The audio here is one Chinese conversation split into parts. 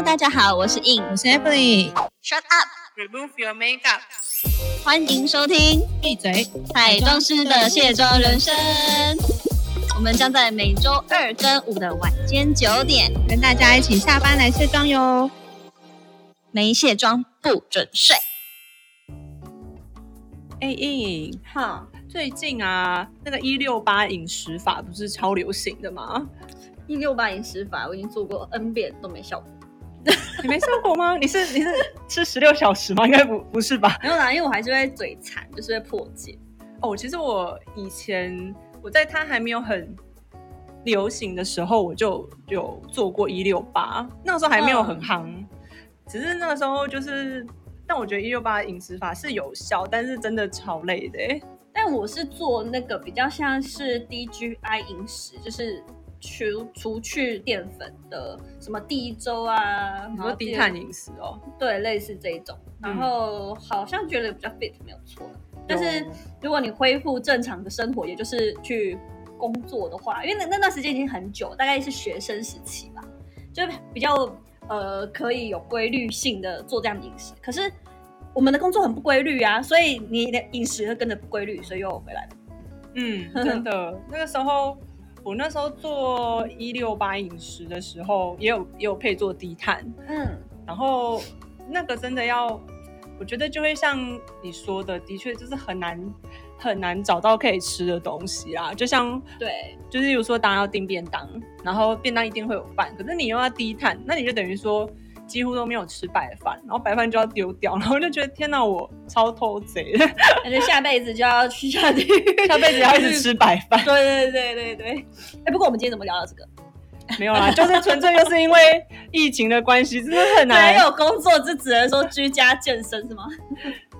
Hello，大家好，我是 In，我是 Emily。Shut up，Remove your makeup。欢迎收听闭嘴！彩妆师的卸妆人生。我们将在每周二跟五的晚间九点，跟大家一起下班来卸妆哟。没卸妆不准睡。哎，印，哈，最近啊，那个一六八饮食法不是超流行的吗？一六八饮食法我已经做过 N 遍都没效果。你没效果吗？你是你是吃十六小时吗？应该不不是吧？没有啦，因为我还是会嘴馋，就是会破戒。哦，其实我以前我在它还没有很流行的时候，我就有做过一六八，那个时候还没有很夯，只是那个时候就是，但我觉得一六八饮食法是有效，但是真的超累的欸。但我是做那个比较像是 DGI 饮食，就是除除去淀粉的，什么低粥啊，你然后低碳饮食哦，对，类似这一种。然后好像觉得比较 fit 没有错，但是如果你恢复正常的生活，也就是去工作的话，因为那那段时间已经很久，大概是学生时期吧，就比较呃可以有规律性的做这样的饮食。可是我们的工作很不规律啊，所以你的饮食会跟着不规律，所以又回来了。嗯，真的，那个时候我那时候做一六八饮食的时候，也有也有配做低碳，嗯，然后那个真的要，我觉得就会像你说的，的确就是很难很难找到可以吃的东西啦。就像对，就是例如说，当然要订便当，然后便当一定会有饭，可是你又要低碳，那你就等于说。几乎都没有吃白饭，然后白饭就要丢掉，然后就觉得天哪，我超偷贼的，感觉下辈子就要去下地狱，下辈子要一直吃白饭。对对对对对。哎，不过我们今天怎么聊到这个？没有啦，就是纯粹就是因为疫情的关系，真的很难没难。有工作就只能说居家健身是吗？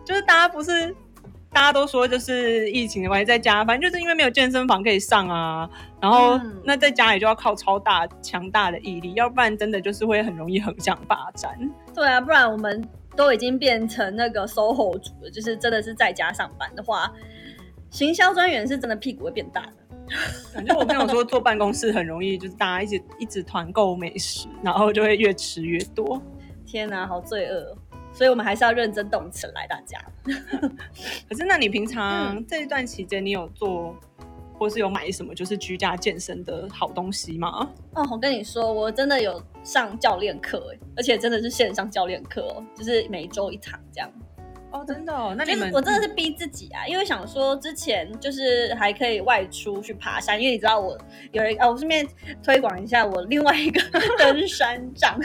就是大家不是大家都说就是疫情的关系，在家，反正就是因为没有健身房可以上啊，然后、嗯那在家里就要靠超大强大的毅力，要不然真的就是会很容易横向发展。对啊，不然我们都已经变成那个 SOHO 族了，就是真的是在家上班的话，行销专员是真的屁股会变大的。反正我朋友说坐办公室很容易，就是大家一直一直团购美食，然后就会越吃越多。天哪，好罪恶哦！所以我们还是要认真动起来，大家。可是那你平常这一段期间，你有做或是有买什么就是居家健身的好东西吗？哦，我跟你说，我真的有上教练课，哎，而且真的是线上教练课哦，就是每周一堂这样。哦，真的、哦？那你们我真的是逼自己啊，因为想说之前就是还可以外出去爬山，因为你知道我有一啊，我顺便推广一下我另外一个 登山杖，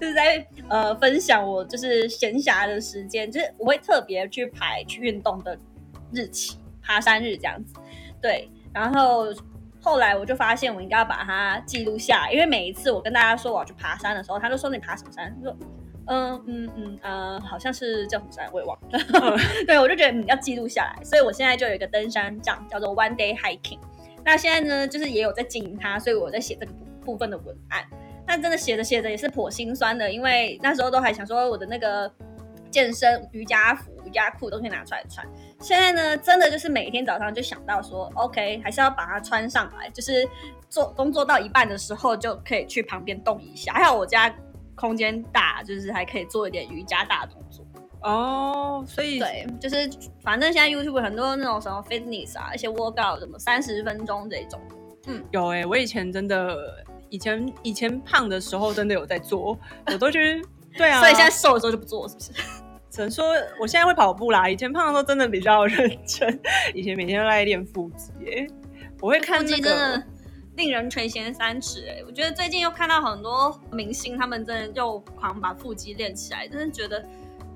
就是在呃分享我就是闲暇的时间，就是我会特别去排去运动的日期，爬山日这样子，对，然后。后来我就发现我应该要把它记录下来，因为每一次我跟大家说我要去爬山的时候，他就说你爬什么山？他说嗯嗯嗯呃，好像是叫什么山，我也忘了。对，我就觉得嗯要记录下来，所以我现在就有一个登山杖，叫做 One Day Hiking。那现在呢，就是也有在经营它，所以我在写这个部部分的文案。但真的写着写着也是颇心酸的，因为那时候都还想说我的那个健身瑜伽服、瑜伽裤都可以拿出来穿。现在呢，真的就是每天早上就想到说，OK，还是要把它穿上来，就是做工作到一半的时候就可以去旁边动一下。还好我家空间大，就是还可以做一点瑜伽大动作。哦，所以对，就是反正现在 YouTube 很多那种什么 fitness 啊，一些 workout 什么三十分钟这种。嗯有哎、我以前真的以前以前胖的时候真的有在做，我都觉得对啊，所以现在瘦的时候就不做，是不是？只能说我现在会跑步啦，以前胖的时候真的比较认真，以前每天都在练腹肌耶。我会看腹那个令人垂涎三尺哎、我觉得最近又看到很多明星，他们真的又狂把腹肌练起来，真的觉得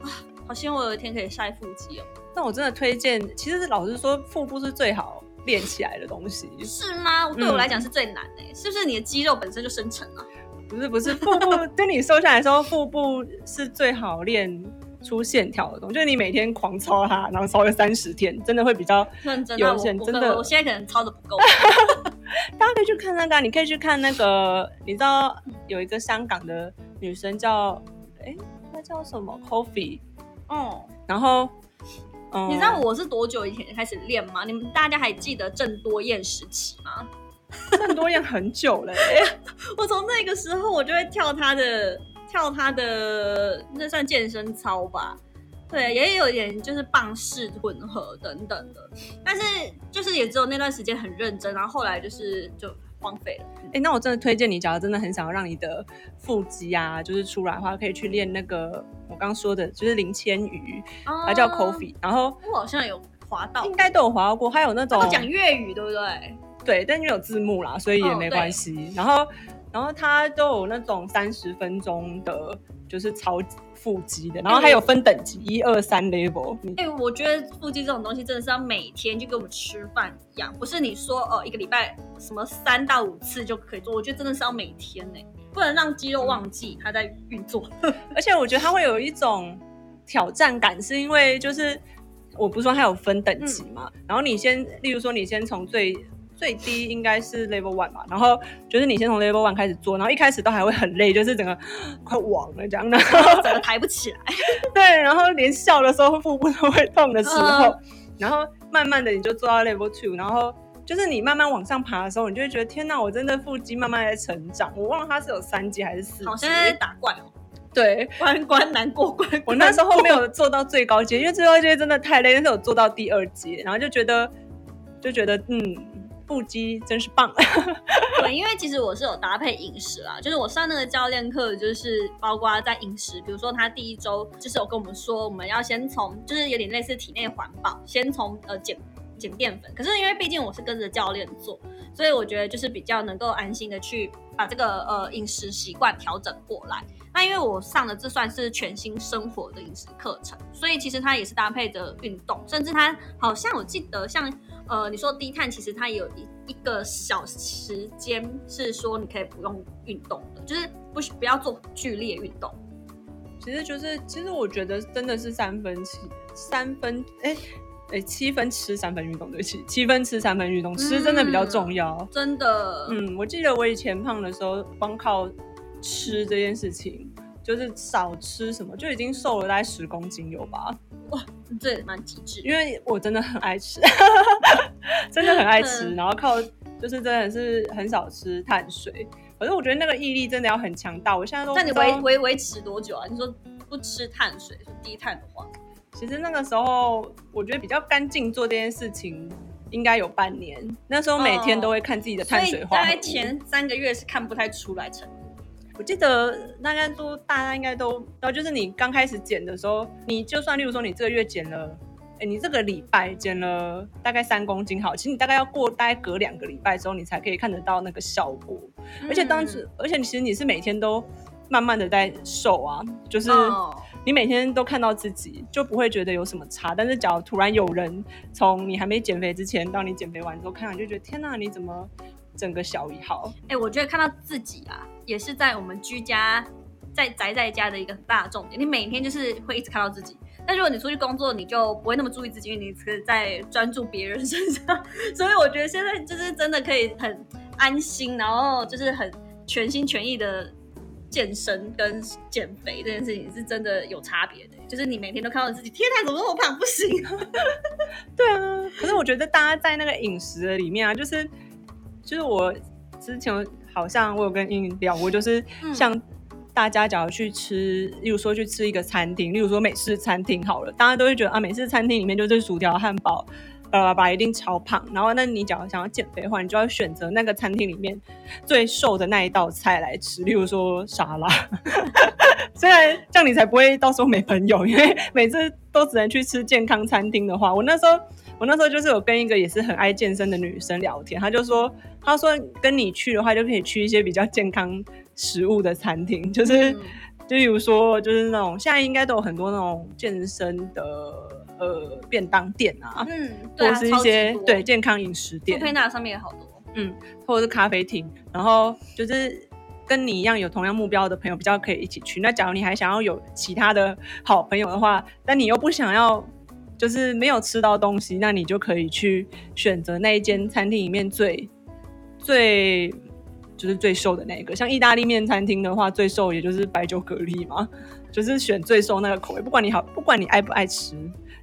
啊，好希望我有一天可以晒腹肌哦。但我真的推荐，其实老实说，腹部是最好练起来的东西。是吗？对我来讲是最难哎、是不是你的肌肉本身就生成了、不是不是，腹部就你瘦下来的时候，腹部是最好练出线条的东西。就是你每天狂操它，然后操个三十天，真的会比较。认真真的我现在可能操的不够。大家可以去看那个啊，你可以去看那个，你知道有一个香港的女生叫，哎，她叫什么？Coffee，哦、然后。嗯你知道我是多久以前开始练吗？你们大家还记得郑多燕时期吗？郑多燕很久了、欸，我从那个时候我就会跳她的跳她的那算健身操吧。对，也有一点就是棒式混合等等的，但是就是也只有那段时间很认真，然后后来就是就荒废了。哎、那我真的推荐你，假如真的很想要让你的腹肌啊，就是出来的话，可以去练那个我刚说的，就是林千鱼，它叫 Coffee，然后我好像有滑到，应该都有滑到过，还有那种讲粤语对不对？对，但因为有字幕啦，所以也哦没关系。然后，然后它都有那种三十分钟的，就是超腹肌的，然后还有分等级，一二三 level。你哎、我觉得腹肌这种东西真的是要每天就跟我们吃饭一样，不是你说哦一个礼拜什么三到五次就可以做，我觉得真的是要每天呢、不能让肌肉忘记它在运作。而且我觉得它会有一种挑战感，是因为就是我不是说它有分等级嘛，然后你先，例如说你先从最最低应该是 level one 吧，然后就是你先从 level one 开始做，然后一开始都还会很累，就是整个快亡了这样，然后整个抬不起来。对，然后连笑的时候腹部都会痛的时候，嗯然后慢慢的你就做到 level two，然后就是你慢慢往上爬的时候，你就会觉得天哪，我真的腹肌慢慢在成长。我忘了它是有三级还是四级好像。在打怪哦，对，关关难过关。我那时候没有做到最高阶，因为最高阶真的太累，但是有做到第二阶，然后就觉得就觉得嗯，腹肌真是棒。对，因为其实我是有搭配饮食啦，就是我上那个教练课，就是包括在饮食，比如说他第一周就是有跟我们说，我们要先从就是有点类似体内环保，先从呃减减淀粉。可是因为毕竟我是跟着教练做，所以我觉得就是比较能够安心的去把这个呃饮食习惯调整过来。那因为我上的这算是全新生活的饮食课程，所以其实它也是搭配着运动，甚至它好像我记得像呃你说低碳，其实它也有一一个小时间是说你可以不用运动的，就是不需不要做剧烈运动。其实就是，其实我觉得真的是三分七三分哎。哎，七分吃三分运动，对不起，七分吃三分运动，吃真的比较重要。真的，嗯，我记得我以前胖的时候，光靠吃这件事情，就是少吃什么，就已经瘦了大概十公斤有吧？哇这也蛮极致。因为我真的很爱吃，真的很爱吃，嗯然后靠就是真的是很少吃碳水。可是我觉得那个毅力真的要很强大。我现在都那你维维维持多久啊？你说不吃碳水，是低碳的话，其实那个时候我觉得比较干净做这件事情。应该有半年，那时候每天都会看自己的碳水所以大概。前三个月是看不太出来成果。我记得大概都大家应该都，然后就是你刚开始减的时候，你就算例如说你这个月减了，哎，你这个礼拜减了大概三公斤好，其实你大概要过大概隔两个礼拜之后，你才可以看得到那个效果。而且当时，而且其实你是每天都慢慢的在瘦啊，就是哦你每天都看到自己，就不会觉得有什么差。但是假如突然有人从你还没减肥之前到你减肥完之后看到，你就觉得天哪，你怎么整个小一号？哎、我觉得看到自己啊，也是在我们居家在宅在家的一个很大的重点。你每天就是会一直看到自己，但如果你出去工作，你就不会那么注意自己，因为你只是在专注别人身上。所以我觉得现在就是真的可以很安心，然后就是很全心全意的健身跟减肥这件事情是真的有差别的。就是你每天都看到自己，天哪，怎么那么胖？不行！啊 对啊，可是我觉得大家在那个饮食的里面啊，就是就是我之前好像我有跟英聊过，就是嗯像大家假如去吃，例如说去吃一个餐厅，例如说美式餐厅好了，大家都会觉得啊，美式餐厅里面就是薯条、汉堡。巴拉巴拉一定超胖，然后那你假如想要减肥的话，你就要选择那个餐厅里面最瘦的那一道菜来吃，例如说沙拉。虽然这样你才不会到时候没朋友，因为每次都只能去吃健康餐厅的话，我那时候我那时候就是有跟一个也是很爱健身的女生聊天，她就说，她说跟你去的话，就可以去一些比较健康食物的餐厅，就是、嗯就比如说就是那种现在应该都有很多那种健身的呃便当店啊，嗯，对啊，或者是一些对健康饮食店，Foodpanda 上面也好多。嗯或者是咖啡厅，然后就是跟你一样有同样目标的朋友比较可以一起去。那假如你还想要有其他的好朋友的话，但你又不想要就是没有吃到东西，那你就可以去选择那一间餐厅里面最最就是最瘦的那一个。像意大利面餐厅的话，最瘦也就是白酒蛤蜊嘛，就是选最瘦那个口味。不管你好，不管你爱不爱吃，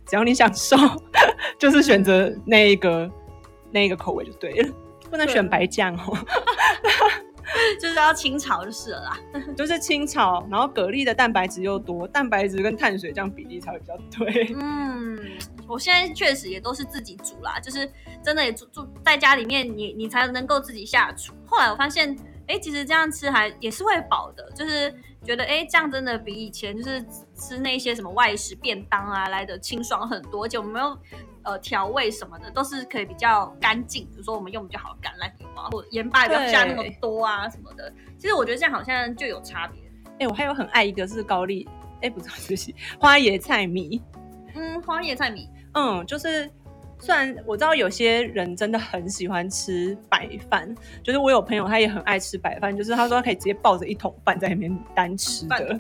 只要你想瘦，就是选择那一个那一个口味就对了。不能选白酱哦。就是要清炒就是了啦。就是清炒，然后蛤蜊的蛋白质又多，蛋白质跟碳水这样比例才会比较对。嗯，我现在确实也都是自己煮啦，就是真的也住住在家里面你，你才能够自己下厨。后来我发现，哎，其实这样吃还也是会饱的，就是觉得哎，这样真的比以前就是吃那些什么外食便当啊来的清爽很多，而且我们有呃调味什么的都是可以比较干净，比如说我们用比较好的橄榄油啊，或者盐巴也不要加那么多啊什么的。其实我觉得这样好像就有差别。哎、我还有很爱一个是高丽，哎、不是，对不起，花椰菜米。嗯，花椰菜米，嗯，就是虽然我知道有些人真的很喜欢吃白饭，就是我有朋友他也很爱吃白饭，就是他说他可以直接抱着一桶饭在里面单吃的，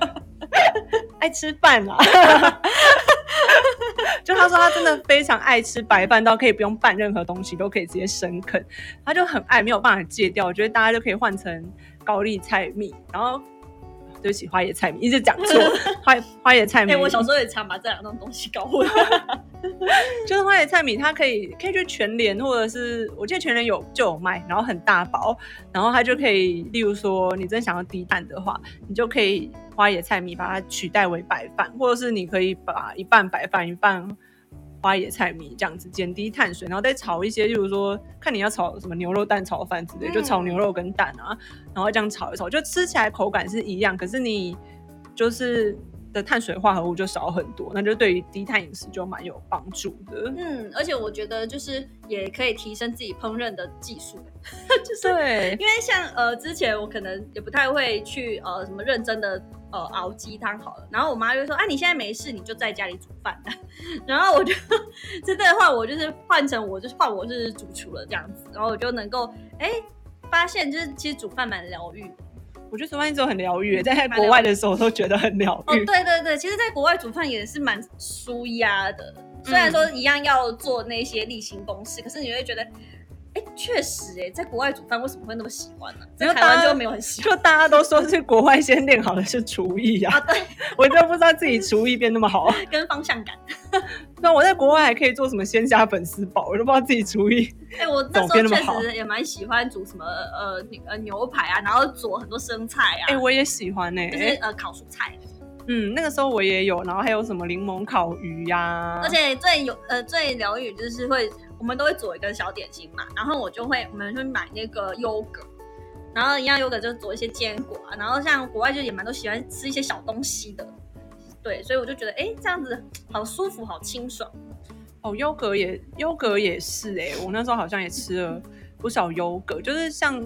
爱吃饭啦。就他说他真的非常爱吃白饭，到可以不用拌任何东西都可以直接生啃，他就很爱，没有办法戒掉。我觉得大家就可以换成高丽菜米，然后对不起花椰菜米，一直讲错，花花椰菜米。哎、我小时候也常把这两种东西搞混。就是花椰菜米，它可以可以去全联，或者是我记得全联有就有卖，然后很大包，然后它就可以，例如说你真想要低碳的话，你就可以花椰菜米把它取代为白饭，或者是你可以把一半白饭一半花野菜米这样子减低碳水，然后再炒一些，例如说看你要炒什么牛肉蛋炒饭之类，就炒牛肉跟蛋啊，然后这样炒一炒，就吃起来口感是一样，可是你就是。的碳水化合物就少很多，那就对于低碳饮食就蛮有帮助的。嗯，而且我觉得就是也可以提升自己烹饪的技术，就是对，因为像呃之前我可能也不太会去呃什么认真的呃熬鸡汤好了，然后我妈就说啊你现在没事你就在家里煮饭，然后我就 真的话我就是换成我就是换我是主厨了这样子，然后我就能够哎发现就是其实煮饭蛮疗愈的。我觉得煮饭一直都很疗愈，在国外的时候都觉得很疗哦，愈。对对对，其实，在国外煮饭也是蛮舒压的。虽然说一样要做那些例行公事，可是你会觉得，哎，确实，哎，在国外煮饭为什么会那么喜欢呢？在台湾就没有很喜欢。就大家都说去国外先练好的是厨艺呀、啊，对，我真的不知道自己厨艺变那么好。跟方向感。那我在国外还可以做什么鲜虾粉丝煲，我都不知道自己厨艺。哎、我那时候确实也蛮喜欢煮什么呃牛呃牛排啊，然后煮很多生菜啊，哎、我也喜欢哎、就是呃烤蔬菜。嗯，那个时候我也有，然后还有什么柠檬烤鱼呀、而且最有呃最疗愈就是会，我们都会做一个小点心嘛，然后我就会我们会买那个优格，然后一样优格就做一些坚果啊，然后像国外就也蛮都喜欢吃一些小东西的，对，所以我就觉得哎这样子好舒服，好清爽。哦，优格也优格也是哎、我那时候好像也吃了不少优格，就是像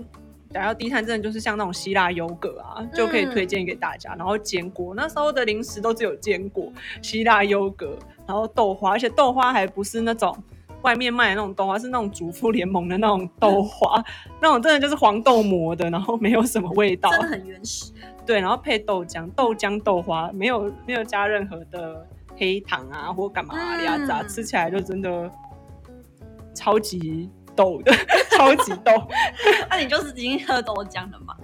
想要低碳，真的就是像那种希腊优格啊，就可以推荐给大家。然后坚果，那时候的零食都只有坚果、希腊优格，然后豆花，而且豆花还不是那种。外面卖的那种豆花是那种主妇联盟的那种豆花，那种真的就是黄豆磨的，然后没有什么味道，真的很原始。对，然后配豆浆，豆浆豆花，没有没有加任何的黑糖啊或干嘛啊呀杂，嗯吃起来就真的超级豆的，超级豆。那、你就是已经喝豆浆了嘛？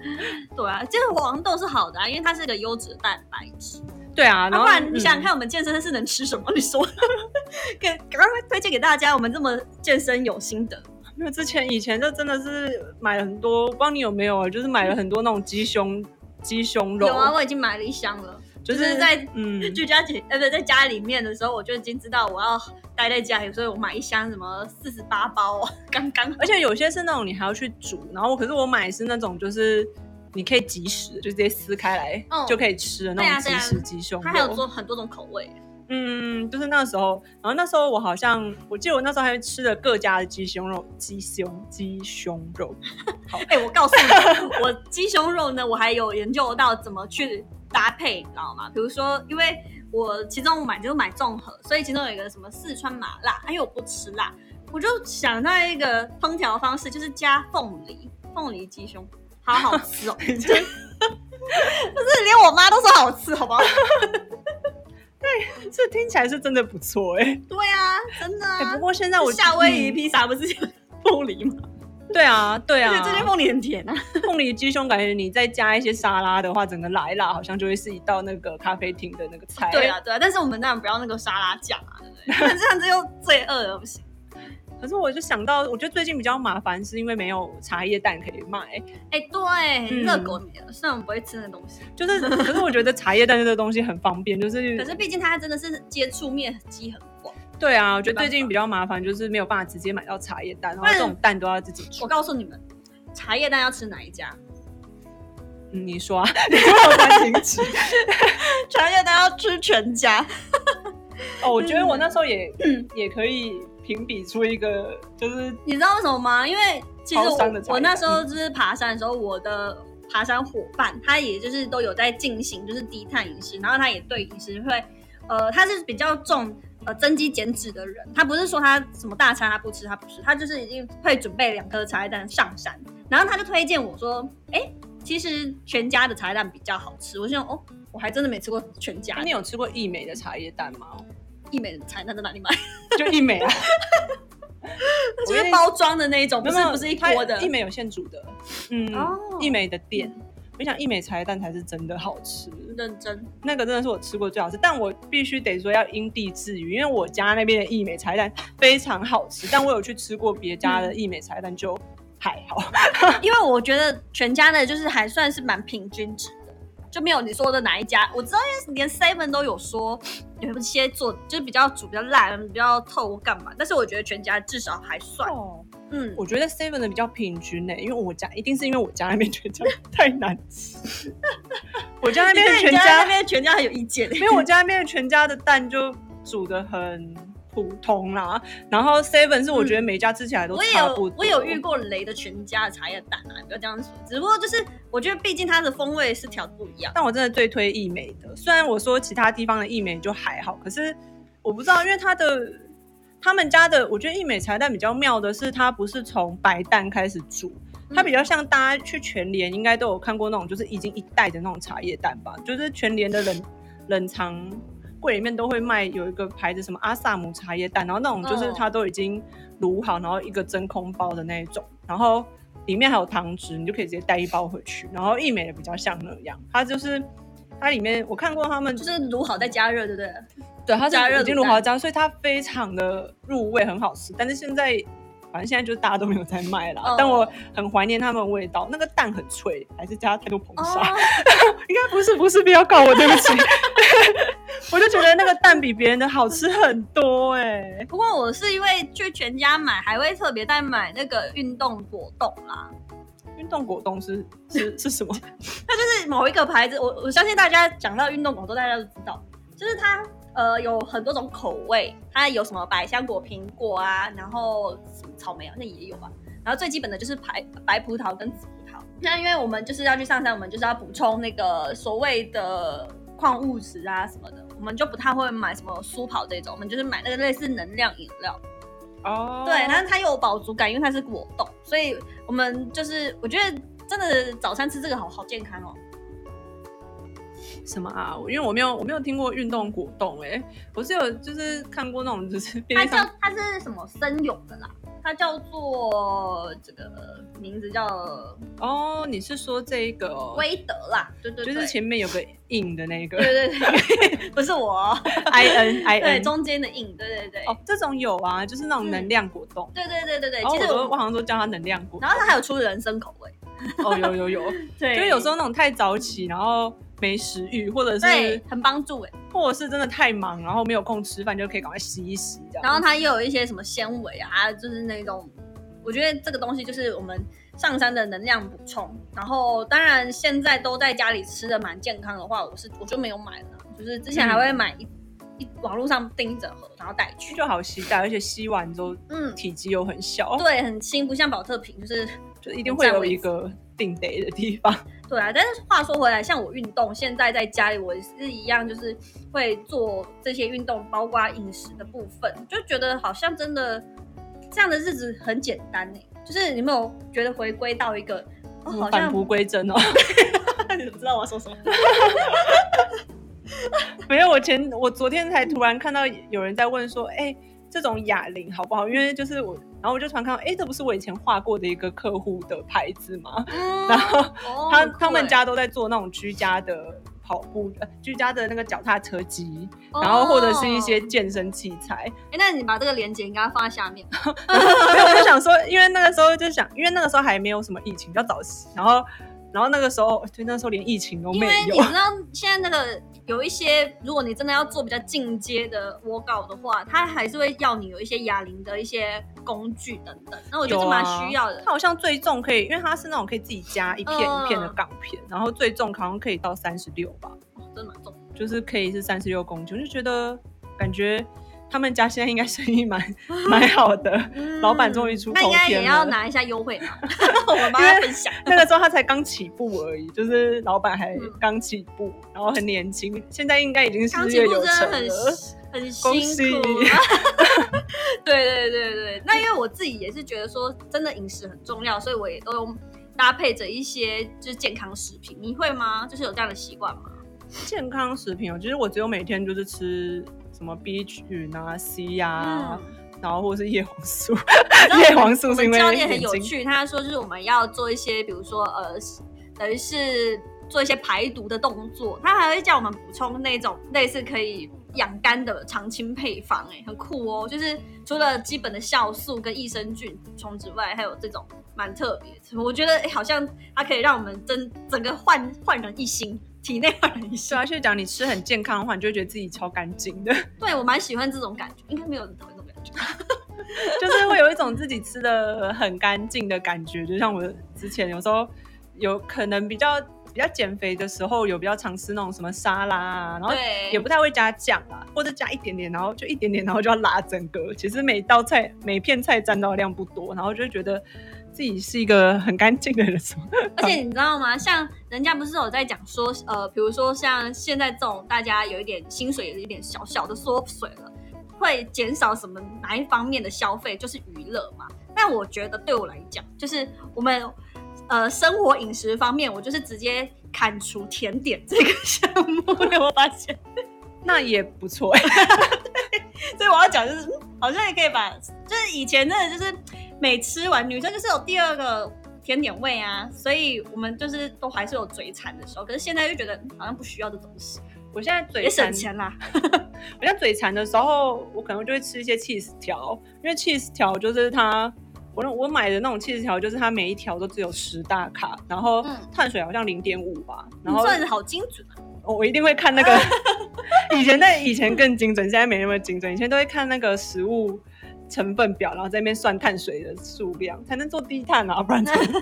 对啊，这个黄豆是好的啊，因为它是个优质的蛋白质。对啊，然啊，不然你想想嗯看，我们健身是能吃什么？你说，给赶快推荐给大家，我们这么健身有心得。因为之前以前就真的是买了很多，我不知道你有没有啊，就是买了很多那种鸡胸鸡胸肉，有啊，我已经买了一箱了。就就是在嗯，居家姐呃不在家里面的时候，我就已经知道我要待在家里，所以我买一箱什么四十八包哦，刚刚。而且有些是那种你还要去煮，然后可是我买是那种就是。你可以即食，就直接撕开来、哦就可以吃的那种即食鸡胸肉。它还有做很多种口味，嗯，就是那时候，然后那时候我好像，我记得我那时候还吃了各家的鸡胸肉，鸡胸鸡胸肉，好 哎、我告诉你，我鸡胸肉呢，我还有研究到怎么去搭配，你知道吗？比如说，因为我其中买就是买综合，所以其中有一个什么四川麻辣，因为我不吃辣，我就想到一个烹调方式，就是加凤梨，凤梨鸡胸，好好吃哦，就 是连我妈都说好吃，好不好？对这听起来是真的不错哎、对啊，真的哎、啊。不过现在我夏威夷嗯披萨不是凤梨吗？对啊对啊而且，这些凤梨很甜啊。凤梨鸡胸感觉你再加一些沙拉的话，整个来啦，好像就会是一道那个咖啡厅的那个菜。对啊，对啊，但是我们当然不要那个沙拉酱啊，对不对？这样子又罪恶了，不行。可是我就想到，我觉得最近比较麻烦，是因为没有茶叶蛋可以卖。哎、对，嗯热狗没了，虽然我们不会吃那东西，就是，可是我觉得茶叶蛋这个东西很方便，就是 可是毕竟它真的是接触面积很广。对啊，我觉得最近比较麻烦，就是没有办法直接买到茶叶蛋，然后这种蛋都要自己吃我。告诉你们，茶叶蛋要吃哪一家？嗯，你说啊，你说我才停止。茶叶蛋要吃全家。哦，我觉得我那时候也、嗯也可以评比出一个，就是你知道为什么吗？因为其实我我那时候就是爬山的时候，我的爬山伙伴他也就是都有在进行就是低碳饮食，然后他也对饮食会，呃，他是比较重呃增肌减脂的人，他不是说他什么大餐他不吃，他不吃，他就是已经会准备两颗茶叶蛋上山，然后他就推荐我说，哎，其实全家的茶叶蛋比较好吃，我就想哦，我还真的没吃过全家你有吃过益美的茶叶蛋吗？益美的茶叶蛋在哪里买？就一美啊，就是包装的那一种，不是不是一它锅的。一美有现煮的，嗯，哦益美的店。我想一美茶叶蛋才是真的好吃，认真。那个真的是我吃过最好吃。但我必须得说要因地制宜，因为我家那边的益美茶叶蛋非常好吃，但我有去吃过别家的益美茶叶蛋就还好。因为我觉得全家的就是还算是蛮平均值的，就没有你说的哪一家。我知道，因为连 Seven 都有说有一些做就是比较煮比较烂、比较透干嘛，但是我觉得全家至少还算，哦，嗯，我觉得 Seven 的比较平均呢、因为我家一定是因为我家那边全家太难吃，我家那边全家那边全家很有意见，因为我家那边全家的蛋就煮的很普通啦，然后 Seven 是我觉得每家吃起来都差不多。有我有遇过雷的全家的茶叶蛋啊，不要这样说，只不过就是我觉得毕竟它的风味是调的不一样。但我真的最推益美的。虽然我说其他地方的益美就还好，可是我不知道，因为它的他们家的，我觉得益美茶叶蛋比较妙的是，它不是从白蛋开始煮，它比较像大家去全联应该都有看过那种，就是已经一袋的那种茶叶蛋吧，就是全联的冷冷藏。柜里面都会卖有一个牌子，什么阿萨姆茶叶蛋，然后那种就是哦它都已经卤好，然后一个真空包的那一种，然后里面还有汤汁，你就可以直接带一包回去。然后益美的比较像那样，它就是它里面我看过他们就是卤好再加热，对不对？对，它加热是已经卤好加，所以它非常的入味，很好吃。但是现在，反正现在就是大家都没有在卖啦。哦但我很怀念他们的味道，那个蛋很脆，还是加太多硼砂？哦，应该不是，不是，不要告我，对不起。我就觉得那个蛋比别人的好吃很多哎、不过我是因为去全家买，还会特别在买那个运动果冻啦。运动果冻是是是什么？就是某一个牌子，我我相信大家讲到运动果冻，大家都知道，就是它呃有很多种口味，它有什么百香果、苹果啊，然后草莓啊，那也有吧。然后最基本的就是白白葡萄跟紫葡萄。那因为我们就是要去上山，我们就是要补充那个所谓的矿物质啊什么的，我们就不太会买什么苏跑这种，我们就是买那个类似能量饮料。哦，对，但是它又有饱足感，因为它是果冻，所以我们就是我觉得真的早餐吃这个好好健康哦。什么啊？因为我没有我没有听过运动果冻哎、我是有就是看过那种就是 便它叫它是什么生勇的啦，它叫做这个名字叫哦，你是说这一个哦？威德啦，对对對，就是前面有个印的那个。对对对，不是我哦。I N I 对 N 中间的印，对对对，哦，这种有啊，就是那种能量果冻。对对对对对，其实我我我好像都叫它能量果冻。然后它还有出人参口味，哦，有有有，对，就是有时候那种太早起，然后没食欲，或者是很帮助哎，或者是真的太忙，然后没有空吃饭，就可以赶快洗一洗这样。然后它又有一些什么纤维啊，就是那种，我觉得这个东西就是我们上山的能量补充。然后当然现在都在家里吃的蛮健康的话，我是我就没有买了，就是之前还会买一、一网络上订一整盒，然后带去。就好携带，而且吸完之后嗯，体积又很小，对，很轻，不像保特瓶，就是就一定会有一个定得的地方。对啊。但是话说回来，像我运动，现在在家里我也是一样，就是会做这些运动，包括饮食的部分，就觉得好像真的这样的日子很简单呢。就是你有没有觉得回归到一个，哦、好像返璞归真哦。你怎么知道我要说什么？没有，我前我昨天才突然看到有人在问说，哎、这种哑铃好不好？因为就是我，然后我就突然看到，哎、这不是我以前画过的一个客户的牌子吗？然后哦他他们欸家都在做那种居家的跑步的、居家的那个脚踏车机，然后或者是一些哦健身器材。哎，那你把这个链接应该放在下面。没有，我就想说，因为那个时候就想，因为那个时候还没有什么疫情，比较早期，然后然后那个时候，对，那时候连疫情都没因为你有。知道现在那个有一些，如果你真的要做比较进阶的 workout 的话，它还是会要你有一些哑铃的一些工具等等。那我觉得这蛮需要的它。好像最重可以，因为它是那种可以自己加一片嗯一片的杠片，然后最重好像可以到三十六吧，哦真的蛮重。就是可以是三十六公斤，我就觉得感觉他们家现在应该生意蛮 蛮好的。老板终于出头那应该也。要拿一下优惠嘛，我们帮他分享。那个时候他才刚起步而已，就是老板还嗯刚起步，然后很年轻，现在应该已经刚起步事业有真的很成了。很辛苦。对对对对，那因为我自己也是觉得说，真的饮食很重要，所以我也都用搭配着一些就是健康食品。你会吗？就是有这样的习惯吗？健康食品哦，其实我只有每天就是吃什么 B 群啊、C 呀、嗯然后或者是叶黄素。叶黄素是因为们教练很有趣，他说就是我们要做一些，比如说呃，等于是做一些排毒的动作，他还会叫我们补充那种类似可以养肝的常青配方，哎，很酷哦。就是除了基本的酵素跟益生菌补充之外，还有这种蛮特别的。我觉得哎，好像它可以让我们整整个焕焕然一新，体内焕然一新对。啊，而且讲你吃很健康的话，你就会觉得自己超干净的，对我蛮喜欢这种感觉，应该没有人讨厌这种感觉。就是会有一种自己吃的很干净的感觉。就像我之前有时候有可能比较比较减肥的时候，有比较常吃那种什么沙拉啊，然后也不太会加酱啊，或者加一点点，然后就一点点，然后就要拉整个。其实每道菜每片菜占到的量不多，然后就会觉得自己是一个很干净的人。什么？而且你知道吗？像人家不是有在讲说，呃，比如说像现在这种大家有一点薪水有一点小小的缩水了，会减少什么哪一方面的消费，就是娱乐嘛。但我觉得对我来讲，就是我们呃生活饮食方面，我就是直接砍除甜点这个项目，我发现？那也不错哎、所以我要讲就是，好像也可以把，就是以前的就是每吃完，女生就是有第二个甜点味啊，所以我们就是都还是有嘴馋的时候，可是现在就觉得嗯好像不需要这东西，我现在嘴也省馋钱啦。我现在嘴馋的时候，我可能就会吃一些 cheese 条，因为 cheese 条就是它，我那我买的那种 cheese 条，就是它每一条都只有十大卡，然后嗯碳水好像零点五吧，然你后算的好精准啊！我我一定会看那个，以前在以前更精准，现在没那么精准，以前都会看那个食物。成分表，然后在那边算碳水的数量，才能做低碳啊，不然怎么做？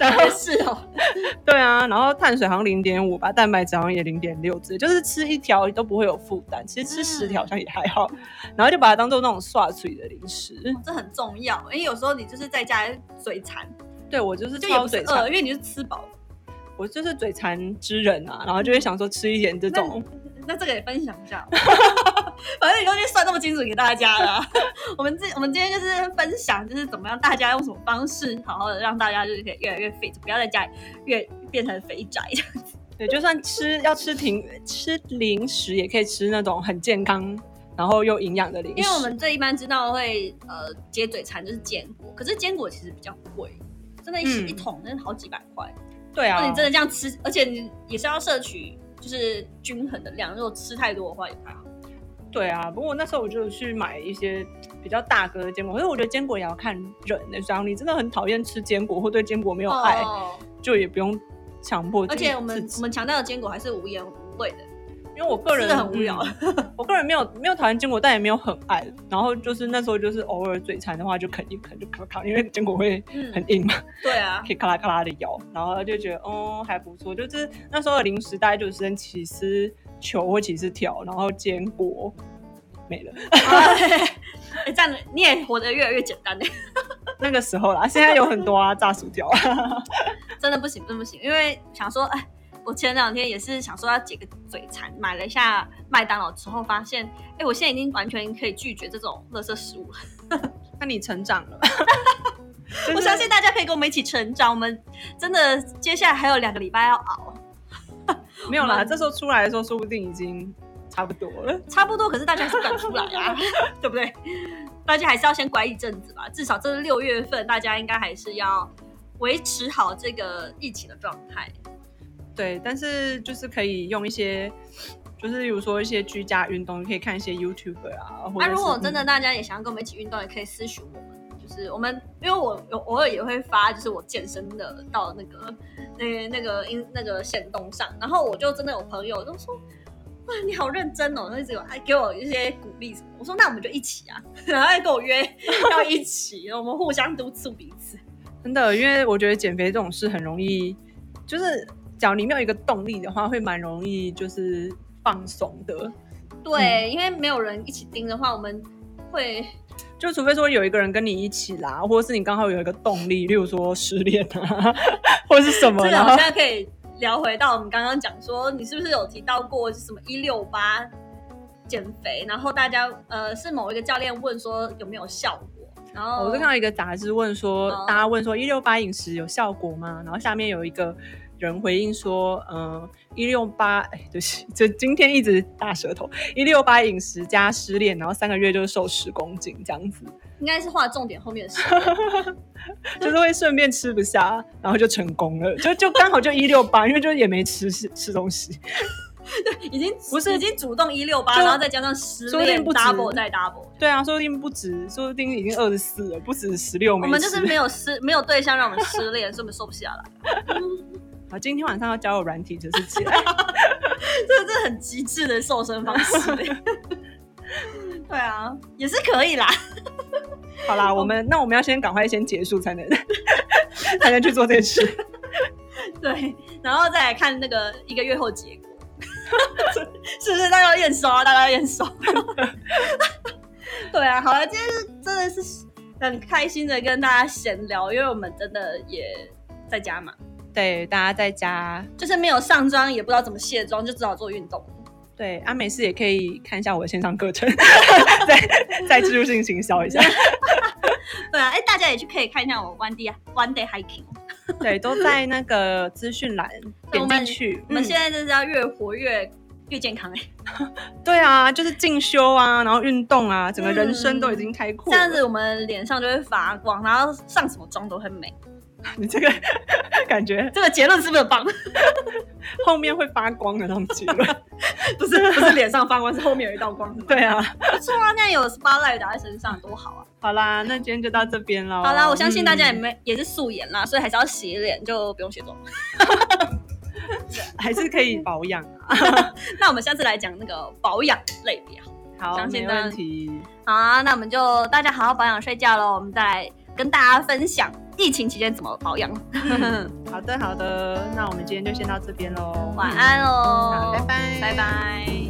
然 后是哦，对啊，然后碳水好像零点五吧，蛋白质好像也零点六之类，就是吃一条都不会有负担，其实吃十条好像也还好，然后就把它当做那种刷嘴的零食。这很重要，因为有时候你就是在家嘴馋，对我就是就也超嘴馋不是饿，，因为你是吃饱。我就是嘴馋之人啊，然后就会想说吃一点这种，那这个也分享一下，反正你都去算那么精准给大家了啊、我们这我们今天就是分享，就是怎么样大家用什么方式，好好的让大家就是可以越来越 fit，不要在家里越变成肥宅。对，就算吃要吃停吃零食，也可以吃那种很健康，然后又营养的零食。因为我们最一般知道会呃接嘴馋就是坚果，可是坚果其实比较贵，真的一、嗯一桶真的好几百块。对啊，你真的这样吃，而且你也是要摄取就是均衡的量，如果吃太多的话也不太好。对啊，不过那时候我就去买一些比较大颗的坚果，可是我觉得坚果也要看人的、假如你真的很讨厌吃坚果，或对坚果没有爱，哦就也不用强迫。而且我们我们强调的坚果还是无盐无味的，因为我个人很无聊。嗯我个人没有没有讨厌坚果，但也没有很爱。然后就是那时候就是偶尔嘴馋的话，就啃一啃就咔咔，因为坚果会嗯很硬嘛，对啊，可以咔啦咔啦的咬，然后就觉得哦还不错。就是那时候的零食大概就是生起司球或起司条，然后坚果没了。哎，这样你也活得越来越简单呢。那个时候啦，现在有很多啊，炸薯条啊。真的不行，真的不行，因为想说，哎，我前两天也是想说要解个嘴馋，买了一下麦当劳之后，发现，哎，我现在已经完全可以拒绝这种垃圾食物了。那你成长了，就是我相信大家可以跟我们一起成长，我们真的接下来还有两个礼拜要熬，没有啦。这时候出来的时候，说不定已经差不多了。差不多，可是大家还是不敢出来啊，对不对？大家还是要先乖一阵子吧，至少这是六月份，大家应该还是要维持好这个疫情的状态。对，但是就是可以用一些，就是比如说一些居家运动，可以看一些 YouTuber 啊，或那、者是如果真的嗯大家也想要跟我们一起运动，也可以私讯我们。就是我们，因为我有偶尔也会发，就是我健身的到那个那那个因那个线动上，然后我就真的有朋友都说，哇，你好认真哦，那一直有还给我一些鼓励什么。我说那我们就一起啊，然后还跟我约要一起，我们互相督促彼此。真的，因为我觉得减肥这种事很容易，就是假如你没有一个动力的话，会蛮容易就是放松的。对，因为没有人一起盯的话，我们会就除非说有一个人跟你一起啦，或者是你刚好有一个动力，例如说失恋啊，或者是什么，这个好像可以聊回到我们刚刚讲说，你是不是有提到过什么一六八减肥？然后大家呃是某一个教练问说有没有效果，然后我就看到一个杂志问说，哦大家问说一六八饮食有效果吗？然后下面有一个人回应说，嗯，一六八，哎，对不起，就今天一直大舌头，一六八饮食加失恋，然后三个月就瘦十公斤这样子，应该是画重点后面的事。就是会顺便吃不下，然后就成功了，就就刚好就一六八，因为就也没吃吃东西，对已经不是已经主动一六八，然后再加上失恋 double 再 double，对啊，说不定不止，说不定已经二十四了，不止十六。我们就是没有 失没有对象让我们失恋，所以我们瘦不下来。啊，今天晚上要教我软体就是起来。这这很极致的瘦身方式。对啊，也是可以啦。好啦，我们那我们要先赶快先结束才能才能去做这件事。对，然后再来看那个一个月后结果，是不是大家要验收啊？大家要验收。对啊，好了，今天是真的是很开心的跟大家闲聊，因为我们真的也在家嘛，对，大家在家就是没有上妆，也不知道怎么卸妆，就只好做运动。对阿美式也可以看一下我的线上课程，再再植入性行销一下。对啊，哎，大家也去可以看一下我 one day one day hiking。对，都在那个资讯栏点对我们进去。我们嗯现在就是要越活越越健康哎、对啊，就是进修啊，然后运动啊，整个人生都已经开阔了。这样子我们脸上就会发光，然后上什么妆都很美。你这个 感觉这个结论是不是很棒？后面会发光的那种结论。不是不是脸上发光，是后面有一道光。对啊，不错啊，那有 spotlight 打在身上多好啊！好啦，那今天就到这边喽。好啦，我相信大家也嗯没、也是素颜啦，所以还是要洗脸，就不用卸妆。还是可以保养啊。那我们下次来讲那个保养类别好。相信大家问题。好啊，那我们就大家好好保养睡觉喽。我们再来跟大家分享疫情期间怎么保养。好的，好的，那我们今天就先到这边喽。晚安喽，好拜拜拜拜。